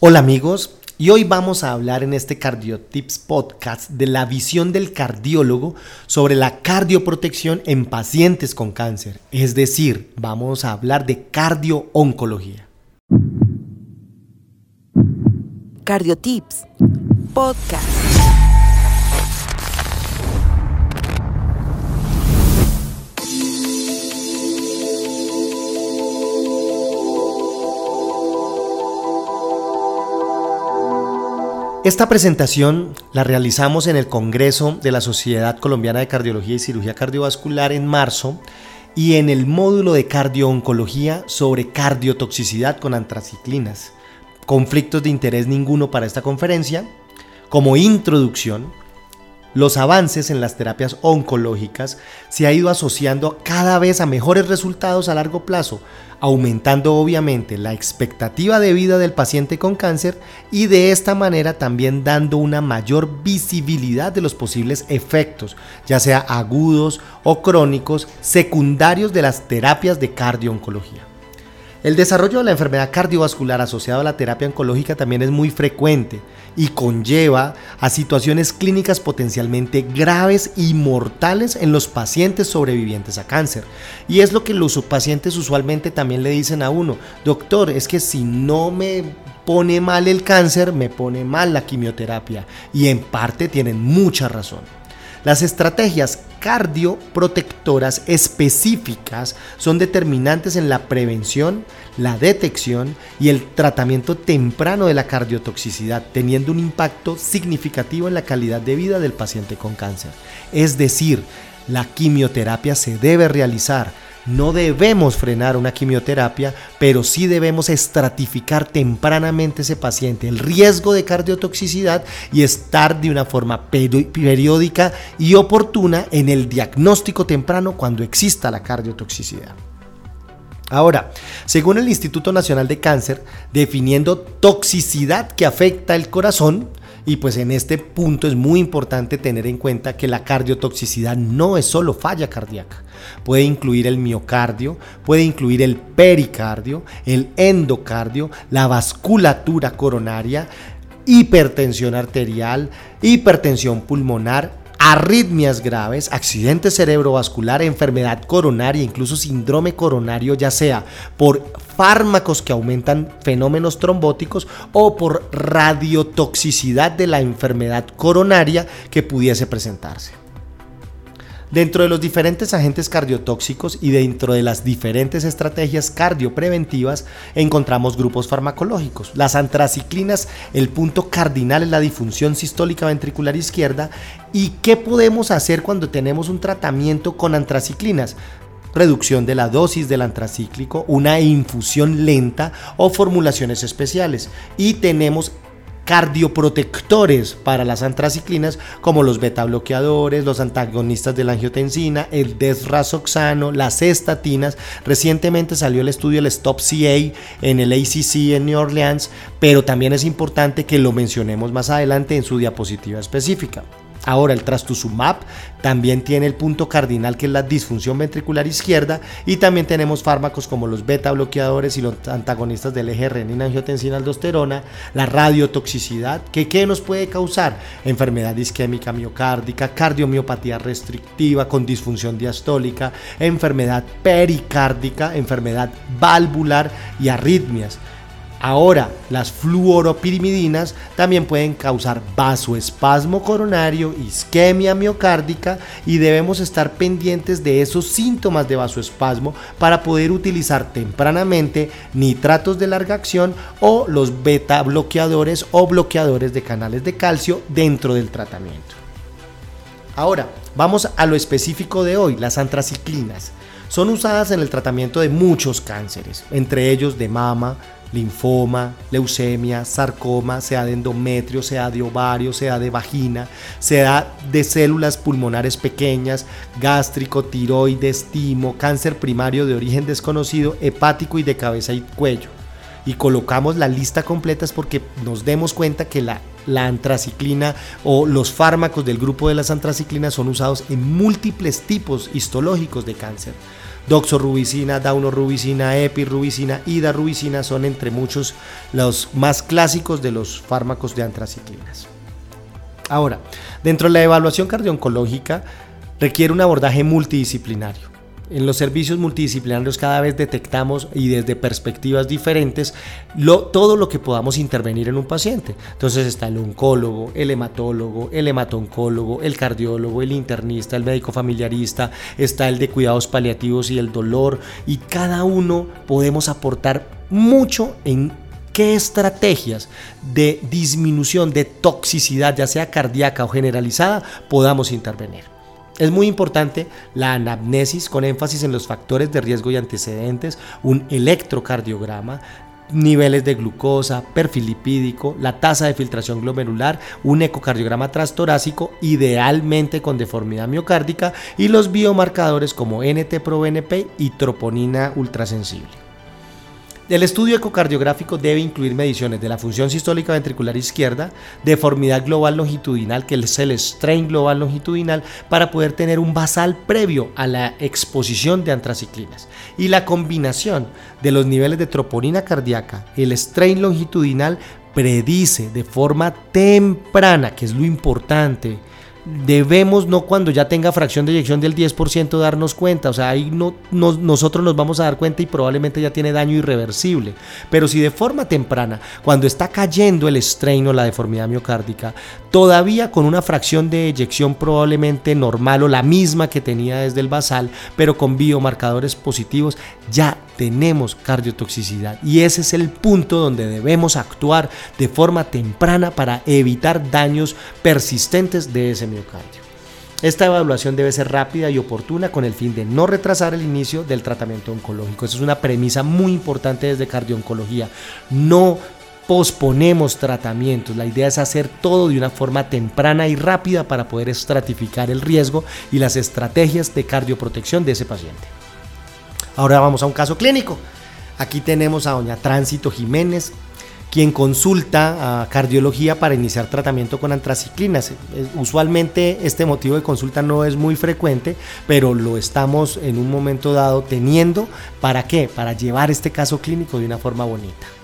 Hola amigos, y hoy vamos a hablar en este Cardiotips podcast de la visión del cardiólogo sobre la cardioprotección en pacientes con cáncer. Es decir, vamos a hablar de cardiooncología. Cardiotips podcast. Esta presentación la realizamos en el Congreso de la Sociedad Colombiana de Cardiología y Cirugía Cardiovascular en marzo y en el módulo de cardiooncología sobre cardiotoxicidad con antraciclinas. Conflictos de interés ninguno para esta conferencia. Como introducción, los avances en las terapias oncológicas se ha ido asociando cada vez a mejores resultados a largo plazo, aumentando obviamente la expectativa de vida del paciente con cáncer y de esta manera también dando una mayor visibilidad de los posibles efectos, ya sea agudos o crónicos, secundarios de las terapias de cardiooncología. El desarrollo de la enfermedad cardiovascular asociado a la terapia oncológica también es muy frecuente y conlleva a situaciones clínicas potencialmente graves y mortales en los pacientes sobrevivientes a cáncer. Y es lo que los pacientes usualmente también le dicen a uno, doctor, es que si no me pone mal el cáncer, me pone mal la quimioterapia. Y en parte tienen mucha razón. Las estrategias cardioprotectoras específicas son determinantes en la prevención, la detección y el tratamiento temprano de la cardiotoxicidad, teniendo un impacto significativo en la calidad de vida del paciente con cáncer. Es decir, la quimioterapia se debe realizar no debemos frenar una quimioterapia, pero sí debemos estratificar tempranamente ese paciente, el riesgo de cardiotoxicidad y estar de una forma periódica y oportuna en el diagnóstico temprano cuando exista la cardiotoxicidad. Ahora, según el Instituto Nacional de Cáncer, definiendo toxicidad que afecta el corazón, y pues en este punto es muy importante tener en cuenta que la cardiotoxicidad no es solo falla cardíaca. Puede incluir el miocardio, puede incluir el pericardio, el endocardio, la vasculatura coronaria, hipertensión arterial, hipertensión pulmonar, arritmias graves, accidente cerebrovascular, enfermedad coronaria, incluso síndrome coronario, ya sea por fármacos que aumentan fenómenos trombóticos o por radiotoxicidad de la enfermedad coronaria que pudiese presentarse. Dentro de los diferentes agentes cardiotóxicos y dentro de las diferentes estrategias cardiopreventivas encontramos grupos farmacológicos. Las antraciclinas, el punto cardinal es la disfunción sistólica ventricular izquierda. ¿Y qué podemos hacer cuando tenemos un tratamiento con antraciclinas? reducción de la dosis del antracíclico, una infusión lenta o formulaciones especiales. Y tenemos cardioprotectores para las antraciclinas como los beta bloqueadores, los antagonistas de la angiotensina, el desrazoxano, las estatinas. Recientemente salió el estudio el Stop CA en el ACC en New Orleans, pero también es importante que lo mencionemos más adelante en su diapositiva específica. Ahora, el trastuzumab también tiene el punto cardinal que es la disfunción ventricular izquierda y también tenemos fármacos como los beta bloqueadores y los antagonistas del eje renina-angiotensina-aldosterona, la radiotoxicidad, que ¿qué nos puede causar? Enfermedad isquémica miocárdica, cardiomiopatía restrictiva con disfunción diastólica, enfermedad pericárdica, enfermedad valvular y arritmias. Ahora, las fluoropirimidinas también pueden causar vasoespasmo coronario, isquemia miocárdica y debemos estar pendientes de esos síntomas de vasoespasmo para poder utilizar tempranamente nitratos de larga acción o los beta bloqueadores o bloqueadores de canales de calcio dentro del tratamiento. Ahora, vamos a lo específico de hoy, las antraciclinas. Son usadas en el tratamiento de muchos cánceres, entre ellos de mama, linfoma, leucemia, sarcoma, sea de endometrio, sea de ovario, sea de vagina, sea de células pulmonares pequeñas, gástrico, tiroides, timo, cáncer primario de origen desconocido, hepático y de cabeza y cuello. Y colocamos la lista completa es porque nos demos cuenta que la, la antraciclina o los fármacos del grupo de las antraciclinas son usados en múltiples tipos histológicos de cáncer Doxorubicina, daunorubicina, epirubicina, idarubicina son entre muchos los más clásicos de los fármacos de antraciclinas. Ahora, dentro de la evaluación cardiológica requiere un abordaje multidisciplinario. En los servicios multidisciplinarios cada vez detectamos y desde perspectivas diferentes todo lo que podamos intervenir en un paciente. Entonces está el oncólogo, el hematólogo, el hematoncólogo, el cardiólogo, el internista, el médico familiarista, está el de cuidados paliativos y el dolor y cada uno podemos aportar mucho en qué estrategias de disminución de toxicidad, ya sea cardíaca o generalizada, podamos intervenir. Es muy importante la anamnesis con énfasis en los factores de riesgo y antecedentes, un electrocardiograma, niveles de glucosa, perfil lipídico, la tasa de filtración glomerular, un ecocardiograma transtorácico, idealmente con deformidad miocárdica, y los biomarcadores como NT-proBNP y troponina ultrasensible. El estudio ecocardiográfico debe incluir mediciones de la función sistólica ventricular izquierda, deformidad global longitudinal, que es el strain global longitudinal, para poder tener un basal previo a la exposición de antraciclinas. Y la combinación de los niveles de troponina cardíaca, el strain longitudinal, predice de forma temprana, que es lo importante, debemos no cuando ya tenga fracción de eyección del 10% darnos cuenta, o sea, ahí no, nosotros nos vamos a dar cuenta y probablemente ya tiene daño irreversible, pero si de forma temprana, cuando está cayendo el estreno, la deformidad miocárdica, todavía con una fracción de eyección probablemente normal o la misma que tenía desde el basal, pero con biomarcadores positivos, ya tenemos cardiotoxicidad y ese es el punto donde debemos actuar de forma temprana para evitar daños persistentes de ese miocardio. Esta evaluación debe ser rápida y oportuna con el fin de no retrasar el inicio del tratamiento oncológico. Esa es una premisa muy importante desde cardio-oncología. No posponemos tratamientos. La idea es hacer todo de una forma temprana y rápida para poder estratificar el riesgo y las estrategias de cardioprotección de ese paciente. Ahora vamos a un caso clínico. Aquí tenemos a doña Tránsito Jiménez, quien consulta a cardiología para iniciar tratamiento con antraciclinas. Usualmente este motivo de consulta no es muy frecuente, pero lo estamos en un momento dado teniendo. ¿Para qué? Para llevar este caso clínico de una forma bonita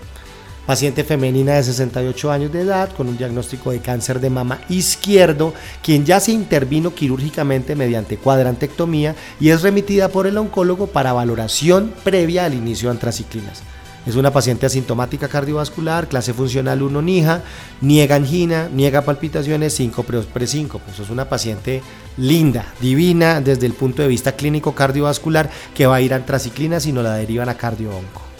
paciente femenina de 68 años de edad con un diagnóstico de cáncer de mama izquierdo, quien ya se intervino quirúrgicamente mediante cuadrantectomía y es remitida por el oncólogo para valoración previa al inicio de antraciclinas. Es una paciente asintomática cardiovascular, clase funcional 1 NIJA, niega angina, niega palpitaciones, 5 pre 5 Pues es una paciente linda, divina desde el punto de vista clínico cardiovascular que va a ir a antraciclinas y no la derivan a cardio-onco.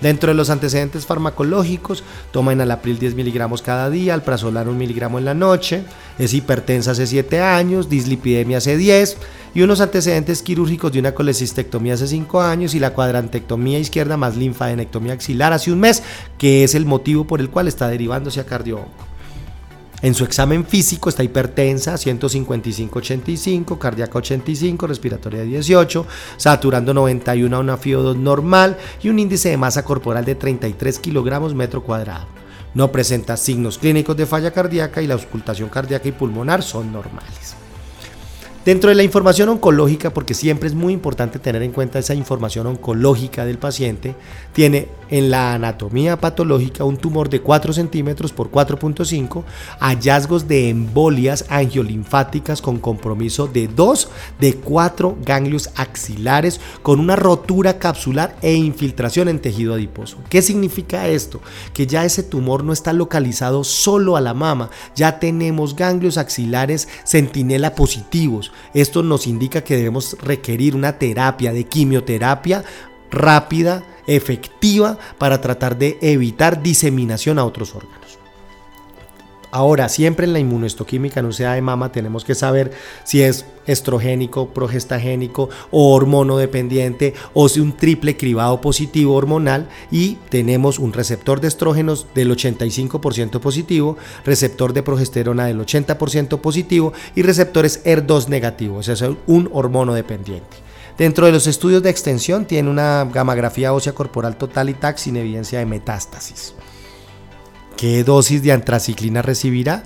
Dentro de los antecedentes farmacológicos, toma enalapril 10 miligramos cada día, alprazolam 1 miligramo en la noche, es hipertensa hace 7 años, dislipidemia hace 10 y unos antecedentes quirúrgicos de una colecistectomía hace 5 años y la cuadrantectomía izquierda más linfadenectomía axilar hace un mes, que es el motivo por el cual está derivándose a cardio en su examen físico está hipertensa, 155-85, cardíaca 85, respiratoria 18, saturando 91 a una FIO2 normal y un índice de masa corporal de 33 kilogramos metro cuadrado. No presenta signos clínicos de falla cardíaca y la auscultación cardíaca y pulmonar son normales. Dentro de la información oncológica, porque siempre es muy importante tener en cuenta esa información oncológica del paciente, tiene en la anatomía patológica un tumor de 4 centímetros por 4.5, hallazgos de embolias angiolinfáticas con compromiso de 2 de 4 ganglios axilares con una rotura capsular e infiltración en tejido adiposo. ¿Qué significa esto? Que ya ese tumor no está localizado solo a la mama, ya tenemos ganglios axilares centinela positivos esto nos indica que debemos requerir una terapia de quimioterapia rápida, efectiva, para tratar de evitar diseminación a otros órganos. Ahora, siempre en la inmunohistoquímica en sea de mama tenemos que saber si es estrogénico, progestagénico o hormonodependiente o si un triple cribado positivo hormonal y tenemos un receptor de estrógenos del 85% positivo, receptor de progesterona del 80% positivo y receptores ER2 negativos, es un hormono dependiente. Dentro de los estudios de extensión tiene una gamografía ósea corporal total y TAC sin evidencia de metástasis. ¿Qué dosis de antraciclina recibirá?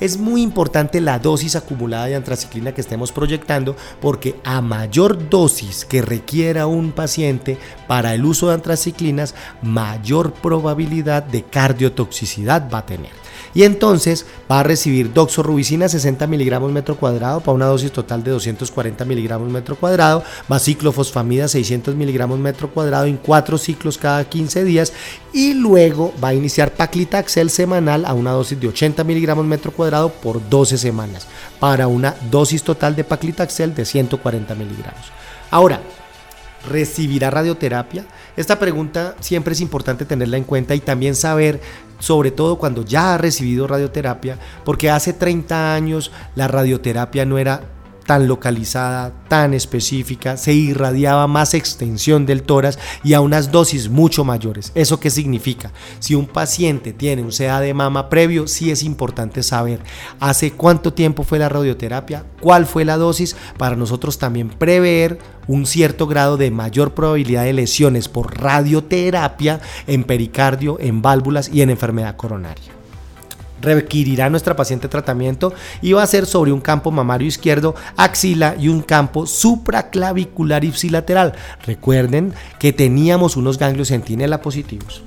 Es muy importante la dosis acumulada de antraciclina que estemos proyectando porque a mayor dosis que requiera un paciente para el uso de antraciclinas, mayor probabilidad de cardiotoxicidad va a tener y entonces va a recibir doxorubicina 60 miligramos metro cuadrado para una dosis total de 240 miligramos metro cuadrado, más ciclofosfamida 600 miligramos metro cuadrado en cuatro ciclos cada 15 días y luego va a iniciar paclitaxel semanal a una dosis de 80 miligramos metro cuadrado por 12 semanas para una dosis total de paclitaxel de 140 miligramos. Ahora, ¿recibirá radioterapia? Esta pregunta siempre es importante tenerla en cuenta y también saber sobre todo cuando ya ha recibido radioterapia, porque hace 30 años la radioterapia no era tan localizada, tan específica, se irradiaba más extensión del tórax y a unas dosis mucho mayores. ¿Eso qué significa? Si un paciente tiene un CA de mama previo, sí es importante saber hace cuánto tiempo fue la radioterapia, cuál fue la dosis, para nosotros también prever un cierto grado de mayor probabilidad de lesiones por radioterapia en pericardio, en válvulas y en enfermedad coronaria requerirá nuestra paciente tratamiento y va a ser sobre un campo mamario izquierdo, axila y un campo supraclavicular ipsilateral. Recuerden que teníamos unos ganglios centinela positivos.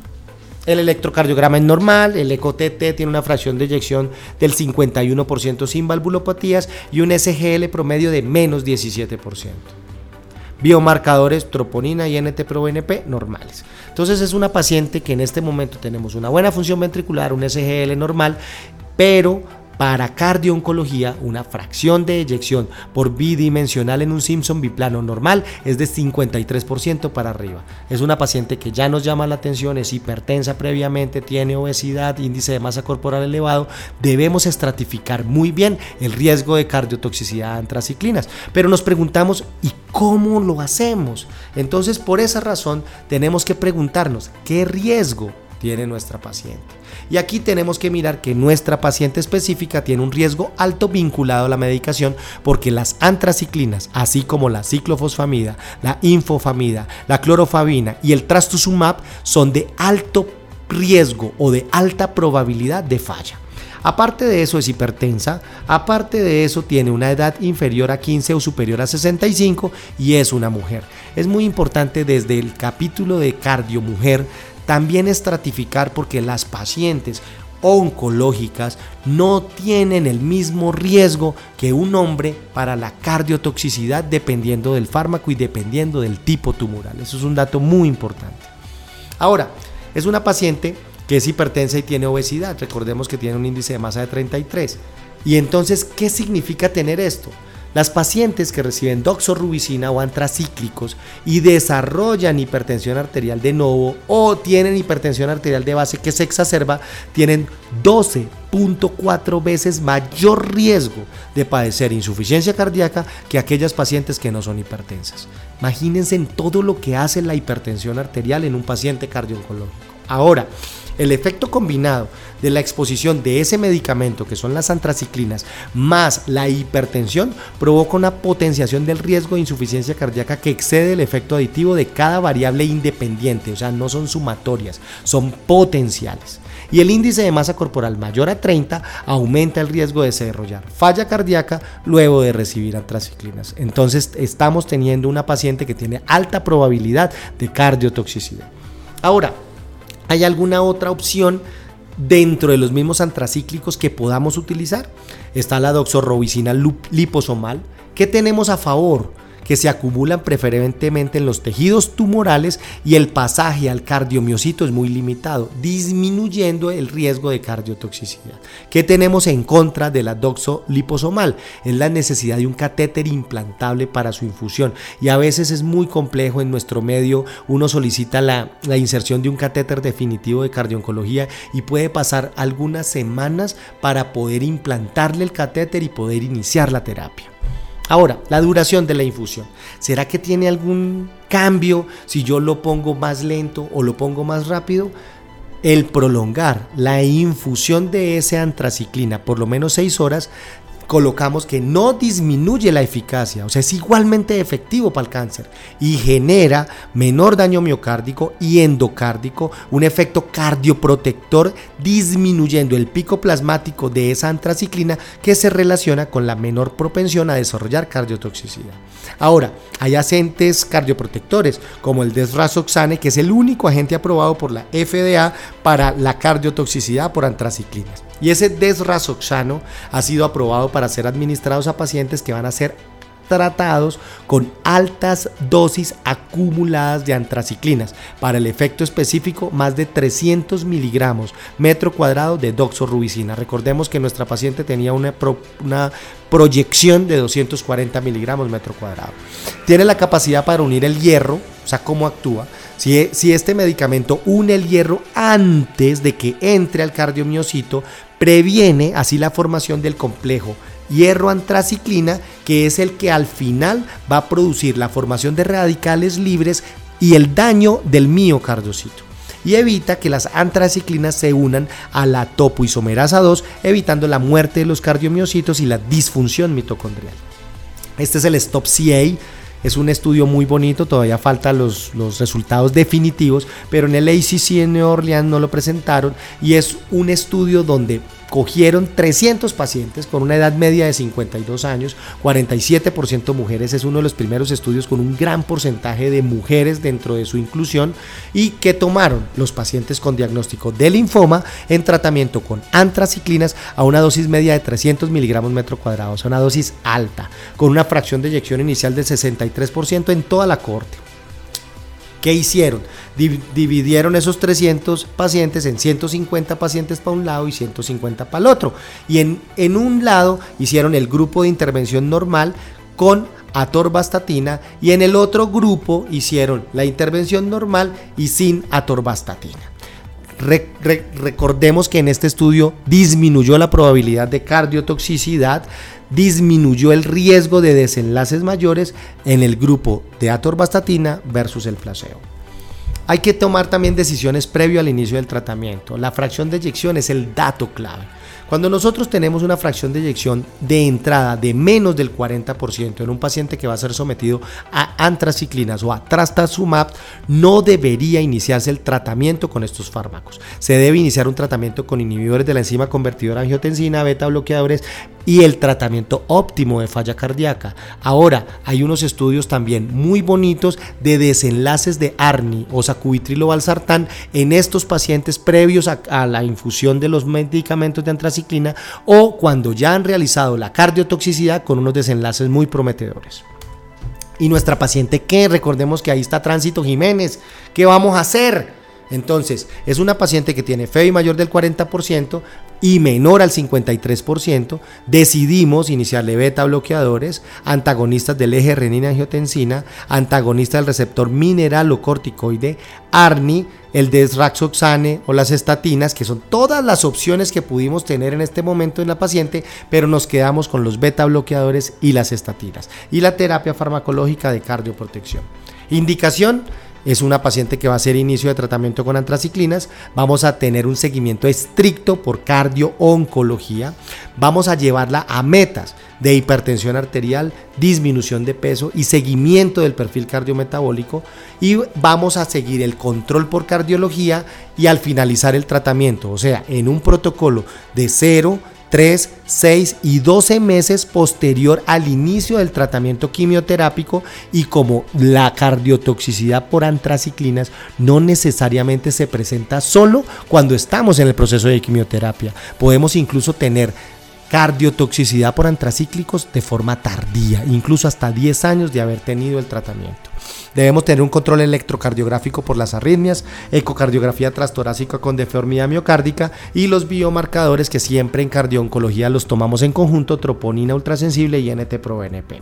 El electrocardiograma es normal, el ECOTT tiene una fracción de eyección del 51% sin valvulopatías y un SGL promedio de menos 17%. Biomarcadores troponina y NT-proBNP normales. Entonces es una paciente que en este momento tenemos una buena función ventricular, un SGL normal, pero para cardiooncología, una fracción de eyección por bidimensional en un Simpson biplano normal es de 53% para arriba. Es una paciente que ya nos llama la atención, es hipertensa previamente, tiene obesidad, índice de masa corporal elevado. Debemos estratificar muy bien el riesgo de cardiotoxicidad antraciclinas. Pero nos preguntamos, ¿y cómo lo hacemos? Entonces, por esa razón, tenemos que preguntarnos, ¿qué riesgo tiene nuestra paciente. Y aquí tenemos que mirar que nuestra paciente específica tiene un riesgo alto vinculado a la medicación porque las antraciclinas, así como la ciclofosfamida, la infofamida, la clorofabina y el trastuzumab son de alto riesgo o de alta probabilidad de falla. Aparte de eso es hipertensa, aparte de eso tiene una edad inferior a 15 o superior a 65 y es una mujer. Es muy importante desde el capítulo de cardiomujer también estratificar porque las pacientes oncológicas no tienen el mismo riesgo que un hombre para la cardiotoxicidad dependiendo del fármaco y dependiendo del tipo tumoral. Eso es un dato muy importante. Ahora, es una paciente que es hipertensa y tiene obesidad. Recordemos que tiene un índice de masa de 33. Y entonces, ¿qué significa tener esto? Las pacientes que reciben doxorubicina o antracíclicos y desarrollan hipertensión arterial de nuevo o tienen hipertensión arterial de base que se exacerba, tienen 12.4 veces mayor riesgo de padecer insuficiencia cardíaca que aquellas pacientes que no son hipertensas. Imagínense en todo lo que hace la hipertensión arterial en un paciente cardiológico. Ahora, el efecto combinado de la exposición de ese medicamento, que son las antraciclinas, más la hipertensión, provoca una potenciación del riesgo de insuficiencia cardíaca que excede el efecto aditivo de cada variable independiente, o sea, no son sumatorias, son potenciales. Y el índice de masa corporal mayor a 30 aumenta el riesgo de desarrollar falla cardíaca luego de recibir antraciclinas. Entonces estamos teniendo una paciente que tiene alta probabilidad de cardiotoxicidad. Ahora, ¿Hay alguna otra opción dentro de los mismos antracíclicos que podamos utilizar? Está la doxorubicina liposomal. ¿Qué tenemos a favor? Que se acumulan preferentemente en los tejidos tumorales y el pasaje al cardiomiocito es muy limitado, disminuyendo el riesgo de cardiotoxicidad. ¿Qué tenemos en contra de la doxoliposomal? Es la necesidad de un catéter implantable para su infusión y a veces es muy complejo en nuestro medio, uno solicita la, la inserción de un catéter definitivo de cardioncología y puede pasar algunas semanas para poder implantarle el catéter y poder iniciar la terapia. Ahora, la duración de la infusión. ¿Será que tiene algún cambio si yo lo pongo más lento o lo pongo más rápido? El prolongar la infusión de esa antraciclina por lo menos 6 horas colocamos que no disminuye la eficacia, o sea, es igualmente efectivo para el cáncer y genera menor daño miocárdico y endocárdico, un efecto cardioprotector disminuyendo el pico plasmático de esa antraciclina que se relaciona con la menor propensión a desarrollar cardiotoxicidad. Ahora, hay agentes cardioprotectores como el desrazoxane, que es el único agente aprobado por la FDA para la cardiotoxicidad por antraciclinas. Y ese desrazoxano ha sido aprobado para ser administrados a pacientes que van a ser tratados con altas dosis acumuladas de antraciclinas. Para el efecto específico, más de 300 miligramos metro cuadrado de doxorubicina. Recordemos que nuestra paciente tenía una, una proyección de 240 miligramos metro cuadrado. Tiene la capacidad para unir el hierro, o sea, cómo actúa. Si, si, este medicamento une el hierro antes de que entre al cardiomiocito, previene así la formación del complejo hierro antraciclina, que es el que al final va a producir la formación de radicales libres y el daño del miocardiocito. Y evita que las antraciclinas se unan a la topoisomerasa 2, evitando la muerte de los cardiomiocitos y la disfunción mitocondrial. Este es el Stop CA, es un estudio muy bonito, todavía faltan los, los, resultados definitivos, pero en el ACC en New Orleans no lo presentaron y es un estudio donde cogieron 300 pacientes con una edad media de 52 años, 47% mujeres, es uno de los primeros estudios con un gran porcentaje de mujeres dentro de su inclusión y que tomaron los pacientes con diagnóstico de linfoma en tratamiento con antraciclinas a una dosis media de 300 miligramos metro cuadrado, o sea, una dosis alta, con una fracción de eyección inicial del 63% en toda la corte. ¿Qué hicieron? Dividieron esos 300 pacientes en 150 pacientes para un lado y 150 para el otro. Y en, en un lado hicieron el grupo de intervención normal con atorvastatina y en el otro grupo hicieron la intervención normal y sin atorvastatina. Recordemos que en este estudio disminuyó la probabilidad de cardiotoxicidad, disminuyó el riesgo de desenlaces mayores en el grupo de atorvastatina versus el placebo. Hay que tomar también decisiones previo al inicio del tratamiento. La fracción de eyección es el dato clave. Cuando nosotros tenemos una fracción de eyección de entrada de menos del 40% en un paciente que va a ser sometido a antraciclinas o a trastazumab, no debería iniciarse el tratamiento con estos fármacos. Se debe iniciar un tratamiento con inhibidores de la enzima convertidora angiotensina, beta bloqueadores y el tratamiento óptimo de falla cardíaca. Ahora, hay unos estudios también muy bonitos de desenlaces de ARNI o sacubitrilo valsartán en estos pacientes previos a, la infusión de los medicamentos de antraciclinas o cuando ya han realizado la cardiotoxicidad con unos desenlaces muy prometedores. Y nuestra paciente, ¿qué? Recordemos que ahí está Tránsito Jiménez. ¿Qué vamos a hacer? Entonces, es una paciente que tiene FEBI mayor del 40% y menor al 53%. Decidimos iniciarle beta bloqueadores, antagonistas del eje renina-angiotensina, antagonistas del receptor mineralocorticoide, ARNI, el desraxoxane o las estatinas, que son todas las opciones que pudimos tener en este momento en la paciente, pero nos quedamos con los beta bloqueadores y las estatinas. Y la terapia farmacológica de cardioprotección. Indicación es una paciente que va a hacer inicio de tratamiento con antraciclinas. Vamos a tener un seguimiento estricto por cardio-oncología. Vamos a llevarla a metas de hipertensión arterial, disminución de peso y seguimiento del perfil cardiometabólico. Y vamos a seguir el control por cardiología y al finalizar el tratamiento, o sea, en un protocolo de 0, 3, 6 y 12 meses posterior al inicio del tratamiento quimioterápico y como la cardiotoxicidad por antraciclinas no necesariamente se presenta solo cuando estamos en el proceso de quimioterapia. Podemos incluso tener cardiotoxicidad por antracíclicos de forma tardía, incluso hasta 10 años de haber tenido el tratamiento. Debemos tener un control electrocardiográfico por las arritmias, ecocardiografía trastorácica con deformidad miocárdica y los biomarcadores que siempre en cardiooncología los tomamos en conjunto, troponina ultrasensible y NT-proBNP.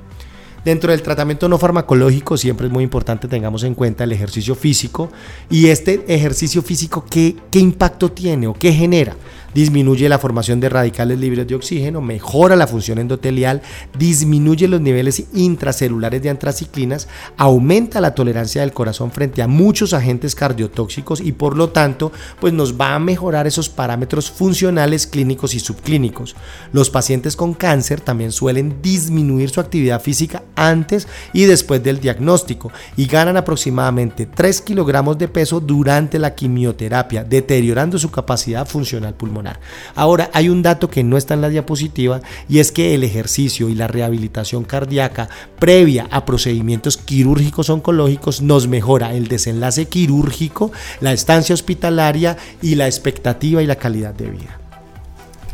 Dentro del tratamiento no farmacológico siempre es muy importante tengamos en cuenta el ejercicio físico y este ejercicio físico qué, qué impacto tiene o qué genera disminuye la formación de radicales libres de oxígeno, mejora la función endotelial, disminuye los niveles intracelulares de antraciclinas, aumenta la tolerancia del corazón frente a muchos agentes cardiotóxicos y por lo tanto pues nos va a mejorar esos parámetros funcionales clínicos y subclínicos. Los pacientes con cáncer también suelen disminuir su actividad física antes y después del diagnóstico y ganan aproximadamente 3 kilogramos de peso durante la quimioterapia, deteriorando su capacidad funcional pulmonar. Ahora, hay un dato que no está en la diapositiva y es que el ejercicio y la rehabilitación cardíaca previa a procedimientos quirúrgicos oncológicos nos mejora el desenlace quirúrgico, la estancia hospitalaria y la expectativa y la calidad de vida.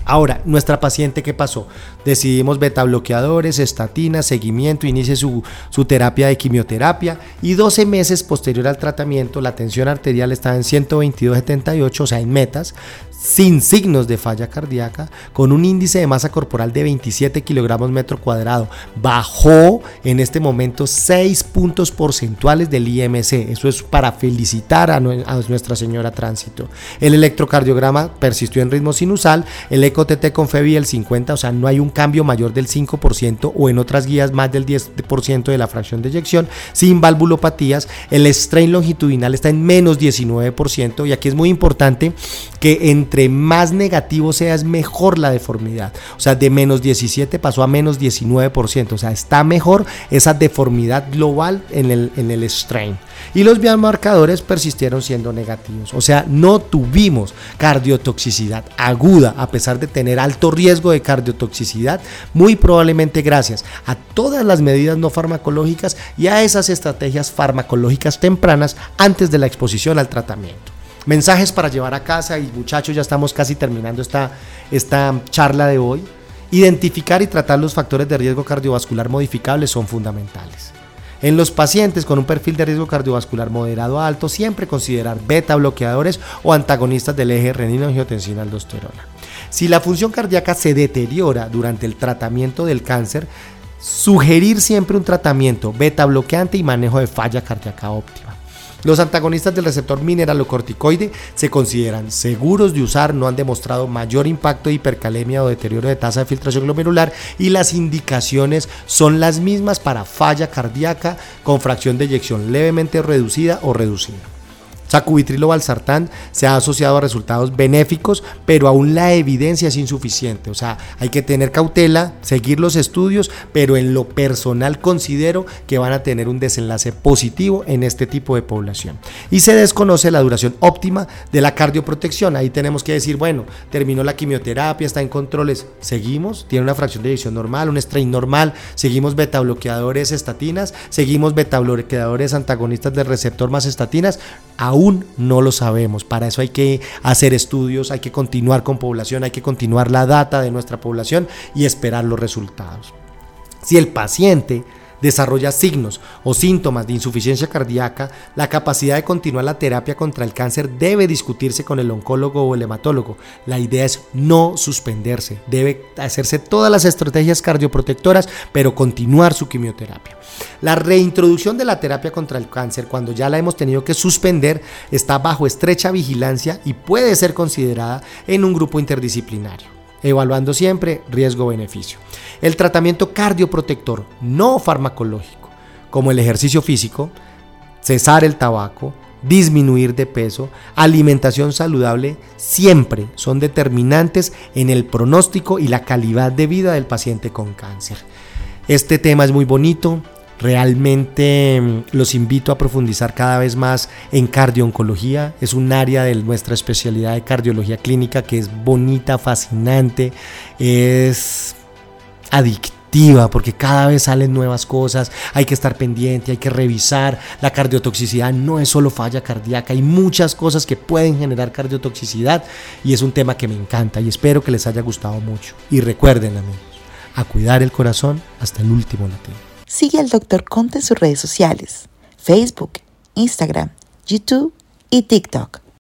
Ahora, nuestra paciente, ¿qué pasó? Decidimos beta bloqueadores, estatinas, seguimiento, inicie su, su, terapia de quimioterapia y 12 meses posterior al tratamiento la tensión arterial estaba en 122,78, o sea, en metas, sin signos de falla cardíaca, con un índice de masa corporal de 27 kilogramos metro cuadrado. Bajó en este momento 6 puntos porcentuales del IMC. Eso es para felicitar a, Nuestra Señora Tránsito. El electrocardiograma persistió en ritmo sinusal, el ECO-TT con FEBI el 50, o sea, no hay un cambio mayor del 5% o en otras guías más del 10% de la fracción de eyección, sin valvulopatías. El strain longitudinal está en menos 19% y aquí es muy importante que entre más negativo sea es mejor la deformidad. O sea, de menos 17 pasó a menos 19%. O sea, está mejor esa deformidad global en el, en el strain. Y los biomarcadores persistieron siendo negativos. O sea, no tuvimos cardiotoxicidad aguda a pesar de tener alto riesgo de cardiotoxicidad, muy probablemente gracias a todas las medidas no farmacológicas y a esas estrategias farmacológicas tempranas antes de la exposición al tratamiento. Mensajes para llevar a casa y muchachos, ya estamos casi terminando esta, esta charla de hoy. Identificar y tratar los factores de riesgo cardiovascular modificables son fundamentales. En los pacientes con un perfil de riesgo cardiovascular moderado a alto, siempre considerar beta bloqueadores o antagonistas del eje renina-angiotensina-aldosterona. Si la función cardíaca se deteriora durante el tratamiento del cáncer, sugerir siempre un tratamiento beta bloqueante y manejo de falla cardíaca óptima. Los antagonistas del receptor mineralocorticoide se consideran seguros de usar, no han demostrado mayor impacto de hipercalemia o deterioro de tasa de filtración glomerular y las indicaciones son las mismas para falla cardíaca con fracción de eyección levemente reducida o reducida. Sacubitrilo valsartán se ha asociado a resultados benéficos, pero aún la evidencia es insuficiente. O sea, hay que tener cautela, seguir los estudios, pero en lo personal considero que van a tener un desenlace positivo en este tipo de población. Y se desconoce la duración óptima de la cardioprotección. Ahí tenemos que decir, bueno, terminó la quimioterapia, está en controles, seguimos, tiene una fracción de eyección normal, un strain normal, seguimos beta bloqueadores estatinas, seguimos beta bloqueadores antagonistas del receptor más estatinas, aún no lo sabemos. Para eso hay que hacer estudios, hay que continuar con población, hay que continuar la data de nuestra población y esperar los resultados. Si el paciente desarrolla signos o síntomas de insuficiencia cardíaca, la capacidad de continuar la terapia contra el cáncer debe discutirse con el oncólogo o el hematólogo. La idea es no suspenderse, debe hacerse todas las estrategias cardioprotectoras, pero continuar su quimioterapia. La reintroducción de la terapia contra el cáncer cuando ya la hemos tenido que suspender está bajo estrecha vigilancia y puede ser considerada en un grupo interdisciplinario evaluando siempre riesgo-beneficio. El tratamiento cardioprotector no farmacológico, como el ejercicio físico, cesar el tabaco, disminuir de peso, alimentación saludable, siempre son determinantes en el pronóstico y la calidad de vida del paciente con cáncer. Este tema es muy bonito, Realmente mm, los invito a profundizar cada vez más en cardiooncología. Es un área de nuestra especialidad de cardiología clínica que es bonita, fascinante, es adictiva porque cada vez salen nuevas cosas, hay que estar pendiente, hay que revisar. La cardiotoxicidad no es solo falla cardíaca, hay muchas cosas que pueden generar cardiotoxicidad y es un tema que me encanta y espero que les haya gustado mucho. Y recuerden amigos, a cuidar el corazón hasta el último latido. Sigue al Dr. Conte en sus redes sociales, Facebook, Instagram, YouTube y TikTok